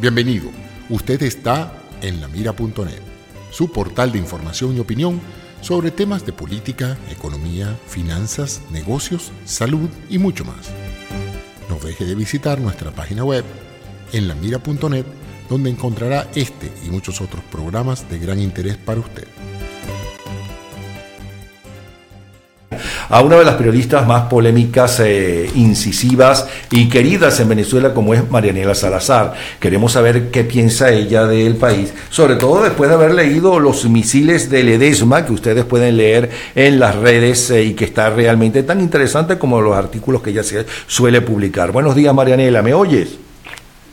Bienvenido. Usted está en lamira.net, su portal de información y opinión sobre temas de política, economía, finanzas, negocios, salud y mucho más. No deje de visitar nuestra página web en lamira.net donde encontrará este y muchos otros programas de gran interés para usted. A una de las periodistas más polémicas, eh, incisivas y queridas en Venezuela como es Marianela Salazar. Queremos saber qué piensa ella del país, sobre todo después de haber leído los misiles de Ledesma que ustedes pueden leer en las redes eh, y que está realmente tan interesante como los artículos que ella suele publicar. Buenos días Marianela, ¿me oyes?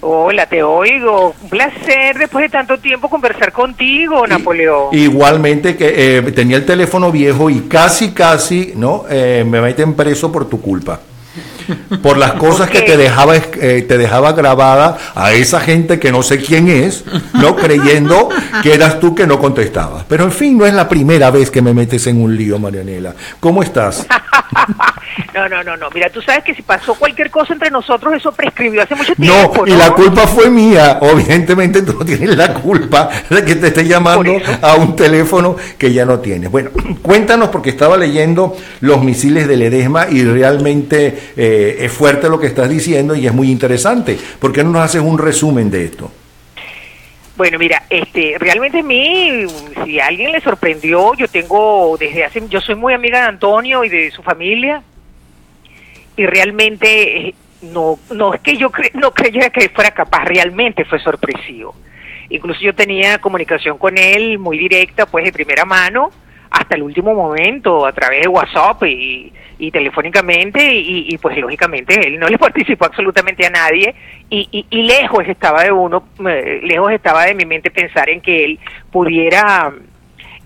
Hola, te oigo. Un placer después de tanto tiempo conversar contigo, Napoleón. Igualmente que eh, tenía el teléfono viejo y casi, casi, ¿no? Eh, me meten preso por tu culpa por las cosas que te dejaba, eh, te dejaba grabada a esa gente que no sé quién es, no creyendo que eras tú que no contestabas. Pero en fin, no es la primera vez que me metes en un lío, Marianela. ¿Cómo estás? no, no, no, no. Mira, tú sabes que si pasó cualquier cosa entre nosotros, eso prescribió hace mucho tiempo. No, y la culpa fue mía. Evidentemente tú no tienes la culpa de que te esté llamando a un teléfono que ya no tienes. Bueno, cuéntanos porque estaba leyendo los misiles de Ledesma y realmente... Eh, es fuerte lo que estás diciendo y es muy interesante. ¿Por qué no nos haces un resumen de esto? Bueno, mira, este, realmente a mí, si a alguien le sorprendió, yo tengo desde hace, yo soy muy amiga de Antonio y de su familia, y realmente eh, no, no es que yo no creyera que fuera capaz, realmente fue sorpresivo. Incluso yo tenía comunicación con él muy directa, pues de primera mano, hasta el último momento, a través de WhatsApp y, y telefónicamente y, pues lógicamente él no le participó absolutamente a nadie y, y, lejos estaba de uno, eh, lejos estaba de mi mente pensar en que él pudiera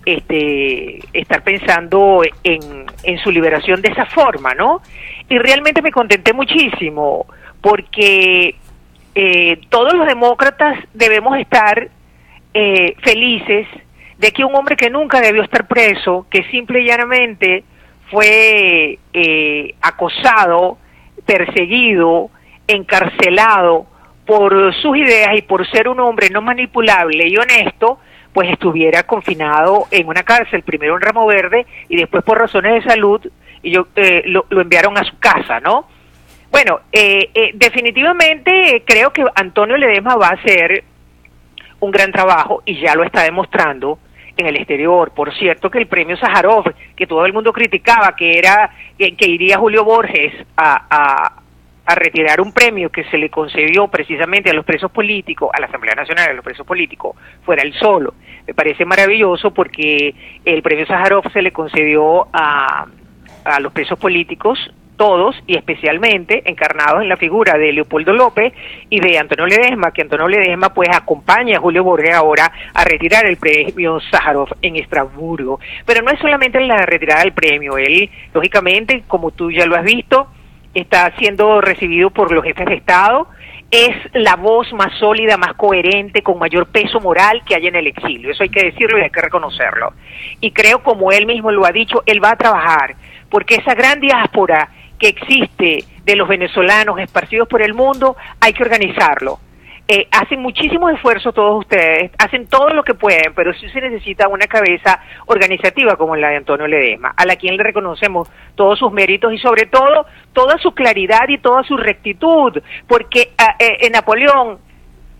este, estar pensando en, en su liberación de esa forma, ¿no? Y realmente me contenté muchísimo porque eh, todos los demócratas debemos estar eh, felices de que un hombre que nunca debió estar preso, que simple y llanamente fue eh, acosado, perseguido, encarcelado por sus ideas y por ser un hombre no manipulable y honesto, pues estuviera confinado en una cárcel, primero en Ramo Verde y después por razones de salud y yo, eh, lo, enviaron a su casa, ¿no? Bueno, eh, definitivamente creo que Antonio Ledesma va a hacer un gran trabajo y ya lo está demostrando en el exterior. Por cierto, que el premio Sájarov, que todo el mundo criticaba, que era que, iría Julio Borges a, a, retirar un premio que se le concedió precisamente a los presos políticos, a la Asamblea Nacional de los presos políticos, fuera el solo. Me parece maravilloso porque el premio Sájarov se le concedió a, a los presos políticos todos y especialmente encarnados en la figura de Leopoldo López y de Antonio Ledesma, que Antonio Ledesma pues acompaña a Julio Borges ahora a retirar el premio Sájarov en Estrasburgo. Pero no es solamente la retirada del premio, él lógicamente, como tú ya lo has visto, está siendo recibido por los jefes de Estado, es la voz más sólida, más coherente, con mayor peso moral que hay en el exilio. Eso hay que decirlo y hay que reconocerlo. Y creo, como él mismo lo ha dicho, él va a trabajar porque esa gran diáspora que existe de los venezolanos esparcidos por el mundo, hay que organizarlo. Eh, hacen muchísimos esfuerzos todos ustedes, hacen todo lo que pueden, pero sí se necesita una cabeza organizativa como la de Antonio Ledesma, a la quien le reconocemos todos sus méritos y sobre todo toda su claridad y toda su rectitud, porque ah, eh, en Napoleón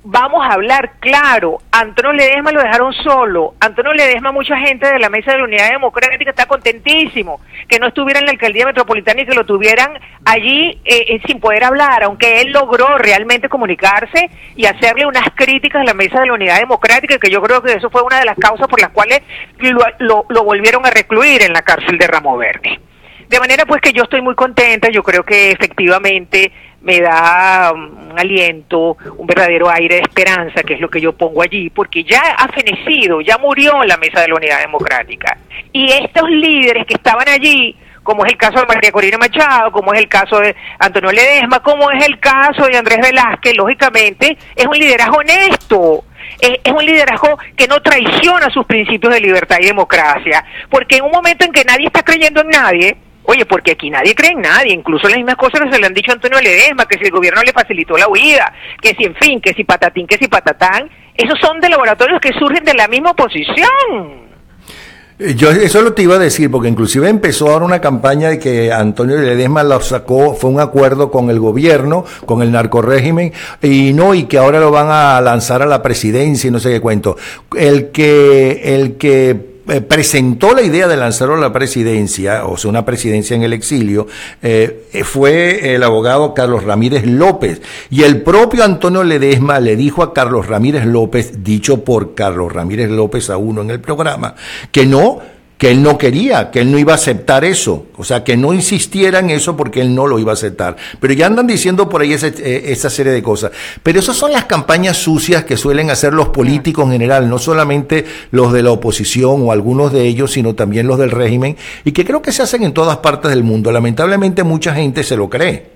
vamos a hablar claro. Antonio Ledesma lo dejaron solo. Antonio Ledesma, mucha gente de la Mesa de la Unidad Democrática está contentísimo que no estuviera en la alcaldía metropolitana y que lo tuvieran allí eh, eh, sin poder hablar, aunque él logró realmente comunicarse y hacerle unas críticas a la Mesa de la Unidad Democrática, que yo creo que eso fue una de las causas por las cuales lo, lo volvieron a recluir en la cárcel de Ramo Verde. De manera pues que yo estoy muy contenta, yo creo que efectivamente me da um, un aliento, un verdadero aire de esperanza, que es lo que yo pongo allí, porque ya ha fenecido, ya murió la mesa de la Unidad Democrática. Y estos líderes que estaban allí, como es el caso de María Corina Machado, como es el caso de Antonio Ledesma, como es el caso de Andrés Velázquez, lógicamente es un liderazgo honesto, es, un liderazgo que no traiciona sus principios de libertad y democracia, porque en un momento en que nadie está creyendo en nadie, Oye, porque aquí nadie cree en nadie, incluso las mismas cosas que se le han dicho a Antonio Ledesma, que si el gobierno le facilitó la huida, que si en fin, que si patatín, que si patatán, esos son de laboratorios que surgen de la misma oposición. Eh, yo eso lo te iba a decir, porque inclusive empezó ahora una campaña de que Antonio Ledesma lo sacó, fue un acuerdo con el gobierno, con el narcorégimen, y no, y que ahora lo van a lanzar a la presidencia y no sé qué cuento. El que, el que eh, presentó la idea de lanzarlo a la presidencia, o sea, una presidencia en el exilio, eh, eh, fue el abogado Carlos Ramírez López. Y el propio Antonio Ledesma le dijo a Carlos Ramírez López, dicho por Carlos Ramírez López a uno en el programa, que no, que él no quería, que él no iba a aceptar eso, o sea, que no insistiera en eso porque él no lo iba a aceptar. Pero ya andan diciendo por ahí eh, esa serie de cosas. Pero esas son las campañas sucias que suelen hacer los políticos en general, no solamente los de la oposición o algunos de ellos, sino también los del régimen, y que creo que se hacen en todas partes del mundo. Lamentablemente mucha gente se lo cree.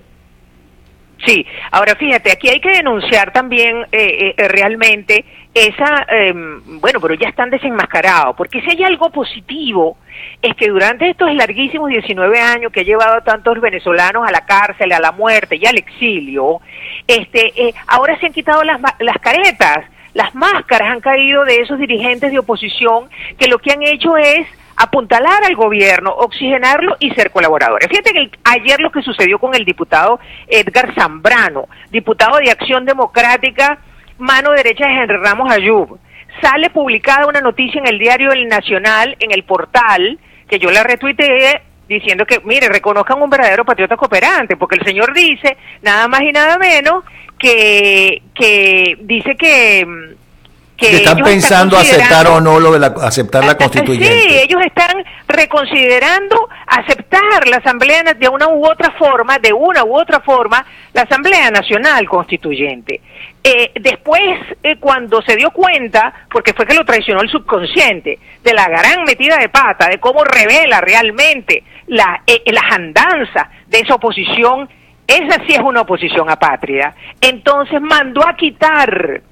Sí, ahora fíjate, aquí hay que denunciar también eh, eh, realmente esa, em, bueno, pero ya están desenmascarados, porque si hay algo positivo es que durante estos larguísimos 19 años que ha llevado a tantos venezolanos a la cárcel, a la muerte y al exilio, este, eh, ahora se han quitado las, las caretas, las máscaras han caído de esos dirigentes de oposición que lo que han hecho es apuntalar al gobierno, oxigenarlo y ser colaboradores. Fíjate que ayer lo que sucedió con el diputado Edgar Zambrano, diputado de Acción Democrática, mano derecha de Henry Ramos Ayub, sale publicada una noticia en el diario El Nacional, en el portal, que yo la retuiteé diciendo que, mire, reconozcan un verdadero patriota cooperante, porque el señor dice, nada más y nada menos, que, que dice que que, están pensando aceptar o no lo de la, aceptar la ah, ah, constituyente. Sí, ellos están reconsiderando aceptar la Asamblea de una u otra forma, de una u otra forma, la Asamblea Nacional Constituyente. Eh, después, eh, cuando se dio cuenta, porque fue que lo traicionó el subconsciente, de la gran metida de pata, de cómo revela realmente la, eh, las andanzas de esa oposición, esa sí es una oposición apátrida, entonces mandó a quitar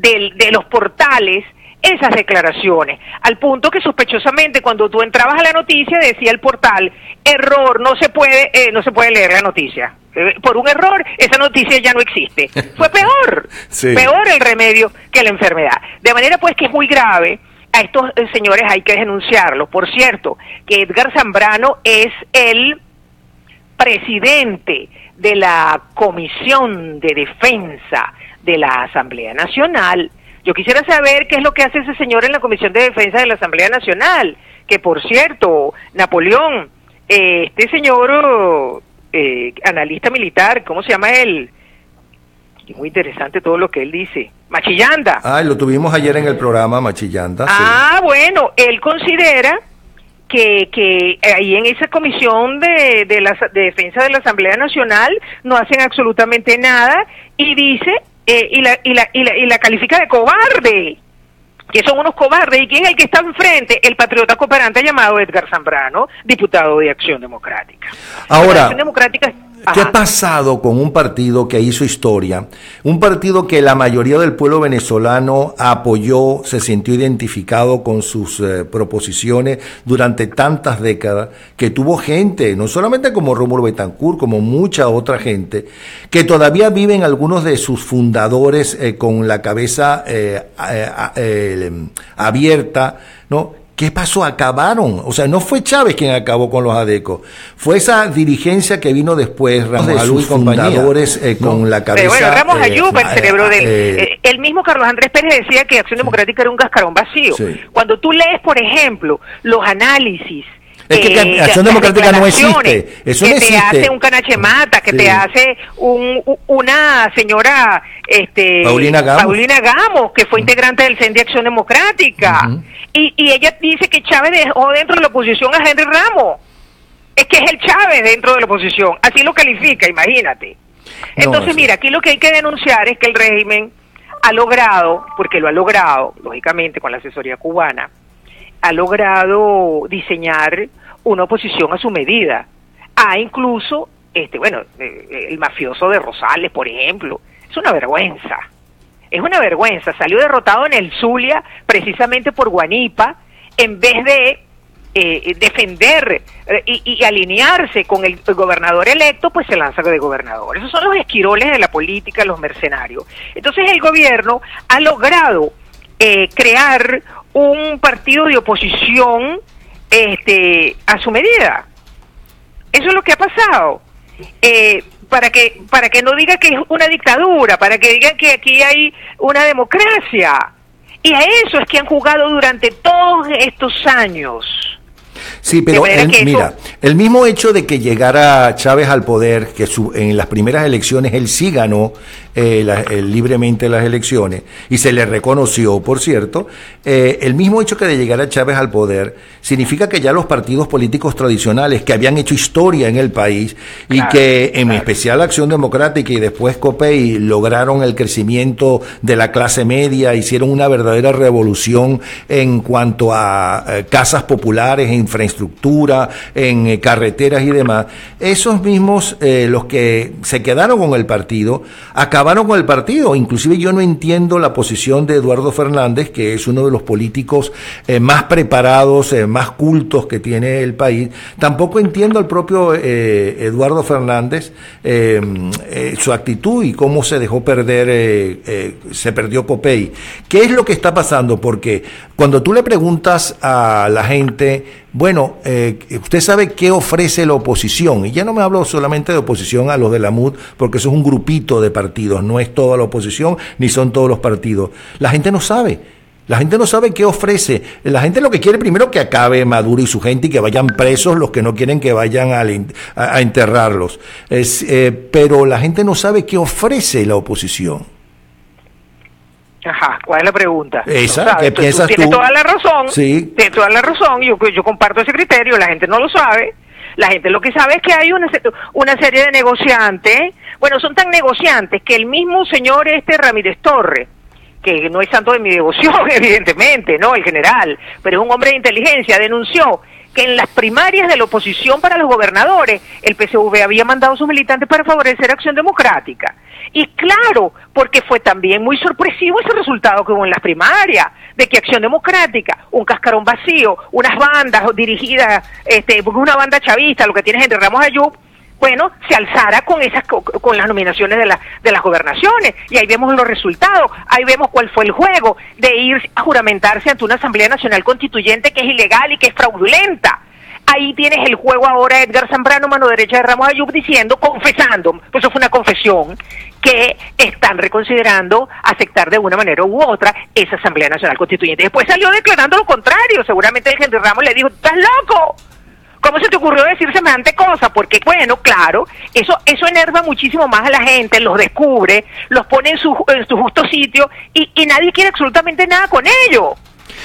de los portales esas declaraciones, al punto que sospechosamente cuando tú entrabas a la noticia decía el portal, error, no se puede, eh, no se puede leer la noticia. Eh, por un error, esa noticia ya no existe. Fue peor, peor el remedio que la enfermedad. De manera pues que es muy grave, a estos eh, señores hay que denunciarlos. Por cierto, que Edgar Zambrano es el presidente de la Comisión de Defensa de la Asamblea Nacional. Yo quisiera saber qué es lo que hace ese señor en la Comisión de Defensa de la Asamblea Nacional, que por cierto, Napoleón, eh, este señor eh, analista militar, ¿cómo se llama él? muy interesante todo lo que él dice. Machillanda. Ah, lo tuvimos ayer en el programa, Machillanda. Ah, bueno, él considera que, que ahí en esa comisión de, de, la, de defensa de la Asamblea Nacional no hacen absolutamente nada y dice eh, y, la, y, la, y, la, y la califica de cobarde que son unos cobardes. ¿Y quién es el que está enfrente? El patriota cooperante llamado Edgar Zambrano, diputado de Acción Democrática. Ahora, Acción Democrática ¿Qué ha pasado con un partido que hizo historia? Un partido que la mayoría del pueblo venezolano apoyó, se sintió identificado con sus eh, proposiciones durante tantas décadas, que tuvo gente, no solamente como Rómulo Betancourt, como mucha otra gente, que todavía viven algunos de sus fundadores eh, con la cabeza eh, abierta, ¿no? ¿Qué pasó? Acabaron. O sea, no fue Chávez quien acabó con los ADECO. Fue esa dirigencia que vino después, Ramos de sus fundadores eh, con la cabeza. Pero bueno, Ramos eh, Ayub, el cerebro del... Eh, el mismo Carlos Andrés Pérez decía que Acción Democrática era un cascarón vacío. Cuando tú lees, por ejemplo, los análisis es que eh, Acción Democrática no existe. Eso que no te hace un canachemata, que te hace un, una señora este, Paulina, Gamos. que fue integrante del CEN de Acción Democrática. y, y ella dice que Chávez dejó dentro de la oposición a Henry Ramos. Es que es el Chávez dentro de la oposición. Así lo califica, imagínate. Entonces, mira, aquí lo que hay que denunciar es que el régimen ha logrado, porque lo ha logrado, lógicamente, con la asesoría cubana, ha logrado diseñar una oposición a su medida. Ha incluso, este, bueno, eh, el mafioso de Rosales, por ejemplo, es una vergüenza. Es una vergüenza. Salió derrotado en el Zulia precisamente por Guanipa, en vez de eh, defender eh, y, alinearse con el, gobernador electo, pues se lanza de gobernador. Esos son los esquiroles de la política, los mercenarios. Entonces el gobierno ha logrado eh, crear un partido de oposición este, a su medida. Eso es lo que ha pasado. para que para que no diga que es una dictadura, para que digan que aquí hay una democracia. Y a eso es que han jugado durante todos estos años. Sí, pero mira, el mismo hecho de que llegara Chávez al poder, que en las primeras elecciones él sí ganó eh, libremente las elecciones y se le reconoció, por cierto, eh, el mismo hecho que de llegar a Chávez al poder significa que ya los partidos políticos tradicionales que habían hecho historia en el país y que en especial Acción Democrática y después COPEI lograron el crecimiento de la clase media, hicieron una verdadera revolución en cuanto a eh, casas populares, en infraestructura, en carreteras y demás, esos mismos, los que se quedaron con el partido, acabaron con el partido. Inclusive yo no entiendo la posición de Eduardo Fernández, que es uno de los políticos eh, más preparados, eh, más cultos que tiene el país. Tampoco entiendo al propio eh, Eduardo Fernández su actitud y cómo se dejó perder, se perdió Copey. ¿Qué es lo que está pasando? Porque cuando tú le preguntas a la gente, bueno, eh, usted sabe qué ofrece la oposición, y ya no me hablo solamente de oposición a los de la MUD, porque eso es un grupito de partidos, no es toda la oposición, ni son todos los partidos. La gente no sabe. La gente no sabe qué ofrece. La gente lo que quiere primero que acabe Maduro y su gente y que vayan presos los que no quieren que vayan a, enterrarlos. Eh, pero la gente no sabe qué ofrece la oposición. Ajá, ¿cuál es la pregunta? Esa, ¿qué piensas tú? Tienes toda la razón. Sí. Tienes toda la razón. Yo, yo comparto ese criterio. La gente no lo sabe. La gente lo que sabe es que hay una, una serie de negociantes. Bueno, son tan negociantes que el mismo señor este Ramírez Torres, que no es santo de mi devoción, evidentemente, ¿no? El general, pero es un hombre de inteligencia, denunció que en las primarias de la oposición para los gobernadores, el PSV había mandado a sus militantes para favorecer Acción Democrática. Y claro, porque fue también muy sorpresivo ese resultado que hubo en las primarias, de que Acción Democrática, un cascarón vacío, unas bandas dirigidas, este, una banda chavista, lo que tienes entre Ramos Ayub, bueno, se alzara con esas con las nominaciones de, la, de las gobernaciones y ahí vemos los resultados, ahí vemos cuál fue el juego de ir a juramentarse ante una Asamblea Nacional Constituyente que es ilegal y que es fraudulenta. Ahí tienes el juego ahora Edgar Zambrano, mano derecha de Ramos Ayub, diciendo, confesando, pues eso fue una confesión, que están reconsiderando aceptar de una manera u otra esa Asamblea Nacional Constituyente. Después salió declarando lo contrario, seguramente el Henry Ramos le dijo, ¿estás loco? ¿Cómo se te ocurrió decir semejante cosa? Porque, bueno, claro, eso eso enerva muchísimo más a la gente, los descubre, los pone en su, en su justo sitio y, y nadie quiere absolutamente nada con ello.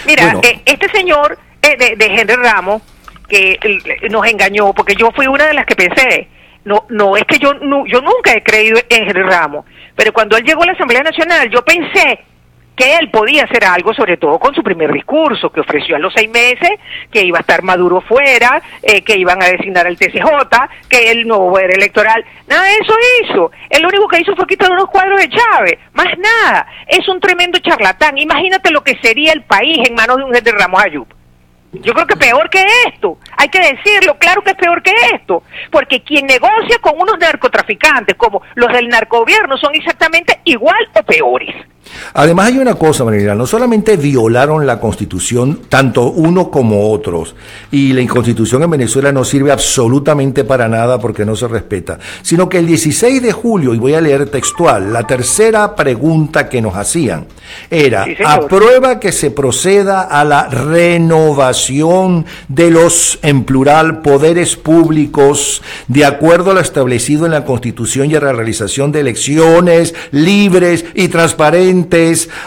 Mira, eh, este señor eh, de, de, Henry Ramos, que nos engañó, porque yo fui una de las que pensé, no no es que yo, yo nunca he creído en Henry Ramos, pero cuando él llegó a la Asamblea Nacional, yo pensé que él podía hacer algo, sobre todo con su primer discurso, que ofreció a los seis meses que iba a estar Maduro fuera, eh, que iban a designar al TCJ, que él no era electoral. Nada de eso hizo. Él lo único que hizo fue quitar unos cuadros de Chávez. Más nada. Es un tremendo charlatán. Imagínate lo que sería el país en manos de un de Ramos Ayub. Yo creo que peor que esto, hay que decirlo, claro que es peor que esto, porque quien negocia con unos narcotraficantes como los del narcogobierno son exactamente igual o peores. Además hay una cosa, María, no solamente violaron la constitución, tanto uno como otros, y la constitución en Venezuela no sirve absolutamente para nada porque no se respeta, sino que el 16 de julio, y voy a leer textual, la tercera pregunta que nos hacían era, ¿aprueba que se proceda a la renovación de los, en plural, poderes públicos de acuerdo a lo establecido en la constitución y a la realización de elecciones libres y transparentes?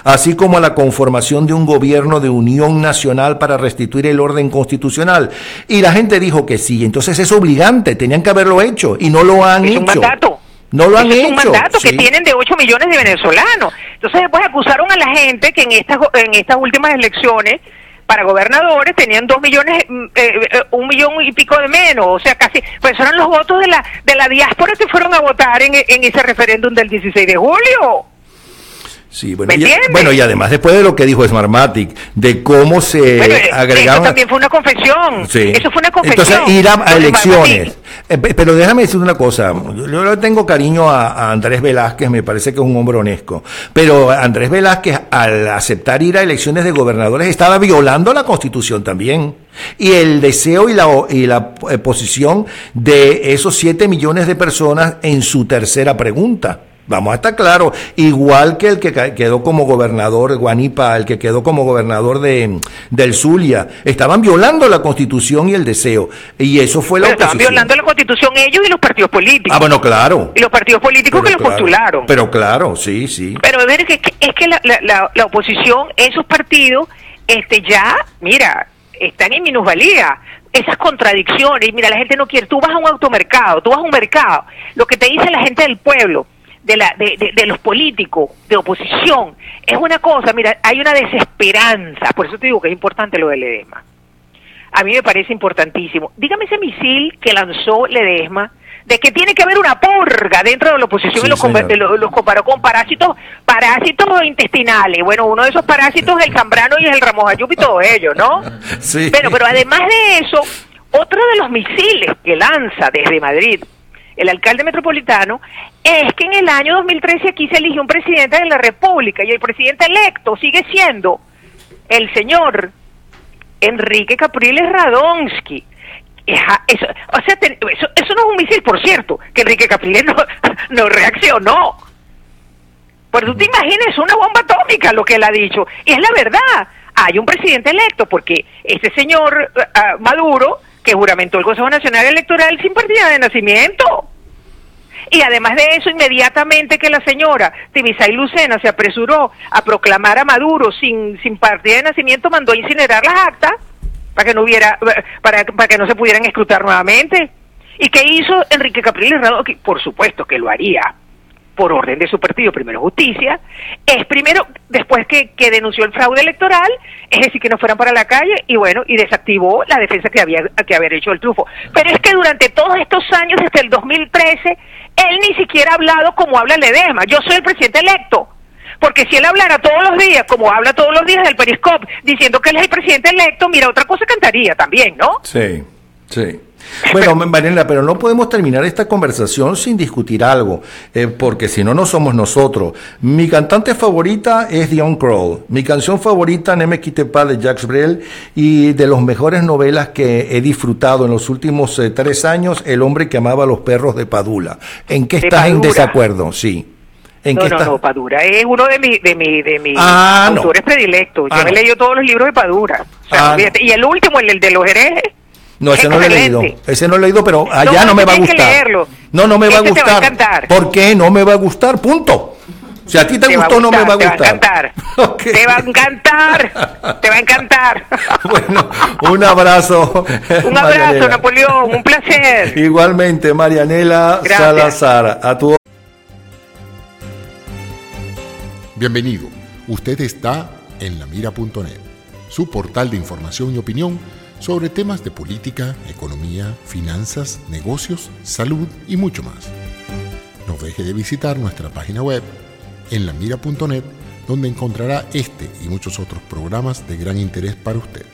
Así como a la conformación de un gobierno de unión nacional para restituir el orden constitucional. Y la gente dijo que sí, entonces es obligante, tenían que haberlo hecho y no lo han hecho. Un mandato. No lo han es hecho. un mandato que tienen de 8 millones de venezolanos. Entonces después acusaron a la gente que en estas en estas últimas elecciones para gobernadores tenían dos millones, mm, eh, eh, un millón y pico de menos, o sea, casi, pues eran los votos de la de la diáspora que fueron a votar en, en ese referéndum del 16 de julio. Sí, bueno, y, bueno, y además después de lo que dijo Smartmatic, de cómo se bueno, eh, agregaron... Eso también fue una confesión. Sí. Eso fue una confesión. Entonces, ir a, elecciones. Eh, pero déjame decir una cosa. Yo, yo tengo cariño a, a, Andrés Velázquez, me parece que es un hombre honesto. Pero Andrés Velázquez, al aceptar ir a elecciones de gobernadores, estaba violando la Constitución también. Y el deseo y la, y la eh, posición de esos siete millones de personas en su tercera pregunta. Vamos a estar claros, igual que el que quedó como gobernador de Guanipa, el que quedó como gobernador de, del Zulia, estaban violando la constitución y el deseo. Y eso fue la Estaban violando la constitución ellos y los partidos políticos. Ah, bueno, claro. Y los partidos políticos que lo postularon. Pero claro, sí, sí. Pero es que, es que la, la, la, oposición, esos partidos, este ya, mira, están en minusvalía esas contradicciones, mira, la gente no quiere, tú vas a un automercado, tú vas a un mercado, lo que te dice la gente del pueblo, de, la, de, de, los políticos de oposición es una cosa, mira, hay una desesperanza, por eso te digo que es importante lo de Ledesma. A mí me parece importantísimo. Dígame ese misil que lanzó Ledesma, de que tiene que haber una porga dentro de la oposición y los, comparó con parásitos parásitos intestinales. Bueno, uno de esos parásitos es el cambrano y es el ramojayup y todo ello, ¿no? Sí. Pero, pero además de eso, otro de los misiles que lanza desde Madrid el alcalde metropolitano, es que en el año 2013 aquí se eligió un presidente de la República y el presidente electo sigue siendo el señor Enrique Capriles Radonsky. Eso, o sea, eso, no es un misil, por cierto, que Enrique Capriles no, no reaccionó. Pero tú te imaginas una bomba atómica lo que él ha dicho. Y es la verdad. Hay un presidente electo porque ese señor ah, Maduro que juramentó el Consejo Nacional Electoral sin partida de nacimiento. Y además de eso, inmediatamente que la señora Tibisay Lucena se apresuró a proclamar a Maduro sin, sin partida de nacimiento, mandó a incinerar las actas para que no hubiera, para, para que no se pudieran escrutar nuevamente. ¿Y qué hizo Enrique Capriles Por supuesto que lo haría por orden de su partido, primero justicia, es primero, después que, que, denunció el fraude electoral, es decir, que no fueran para la calle y bueno, y desactivó la defensa que había, que había hecho el trufo. Pero es que durante todos estos años, desde el 2013, él ni siquiera ha hablado como habla Ledesma. Yo soy el presidente electo. Porque si él hablara todos los días, como habla todos los días del Periscope, diciendo que él es el presidente electo, mira, otra cosa cantaría también, ¿no? Sí, sí. Bueno, Mariela, pero no podemos terminar esta conversación sin discutir algo, eh, porque si no, no somos nosotros. Mi cantante favorita es Dion Kroll. Mi canción favorita, Ne me quite pas de Jacques Brel, y de las mejores novelas que he disfrutado en los últimos eh, tres años, El hombre que amaba a los perros de Padula. ¿En qué estás en desacuerdo? Sí. ¿En no, no, no, Padura es uno de mis de mi, de mi ah, autores predilectos. Yo ah, he leído todos los libros de Padura. Ah, y el último, el, el de los herejes, no, ese no lo he leído. Ese no lo he leído, pero allá no, me va a gustar. No, no me va a gustar. Te va a encantar. ¿Por qué? No me va a gustar, punto. Si a ti te, gustó, no me va a gustar. Te va a encantar. Te va a encantar. Te va a encantar. bueno, un abrazo. un abrazo, Napoleón. Un placer. Igualmente, Marianela Salazar. A tu. Bienvenido. Usted está en lamira.net, su portal de información y opinión sobre temas de política, economía, finanzas, negocios, salud y mucho más. No deje de visitar nuestra página web en lamira.net donde encontrará este y muchos otros programas de gran interés para usted.